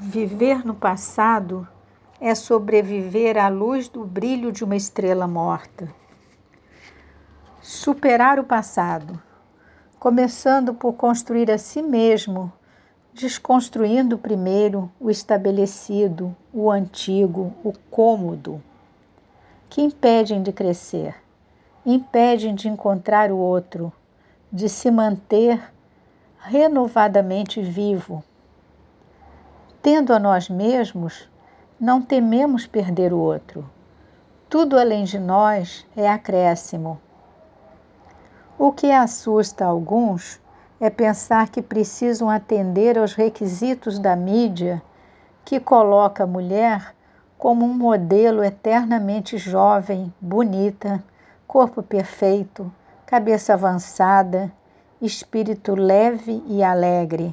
Viver no passado é sobreviver à luz do brilho de uma estrela morta. Superar o passado, começando por construir a si mesmo, desconstruindo primeiro o estabelecido, o antigo, o cômodo, que impedem de crescer, impedem de encontrar o outro, de se manter renovadamente vivo Tendo a nós mesmos, não tememos perder o outro. Tudo além de nós é acréscimo. O que assusta alguns é pensar que precisam atender aos requisitos da mídia que coloca a mulher como um modelo eternamente jovem, bonita, corpo perfeito, cabeça avançada, espírito leve e alegre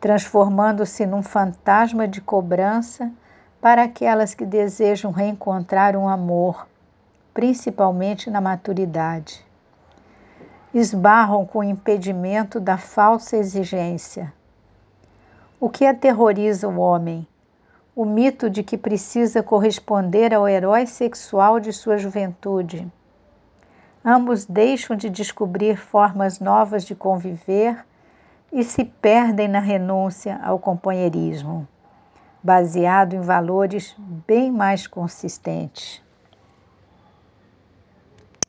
transformando-se num fantasma de cobrança para aquelas que desejam reencontrar um amor, principalmente na maturidade. Esbarram com o impedimento da falsa exigência. O que aterroriza o homem? O mito de que precisa corresponder ao herói sexual de sua juventude. Ambos deixam de descobrir formas novas de conviver e se perdem na renúncia ao companheirismo, baseado em valores bem mais consistentes.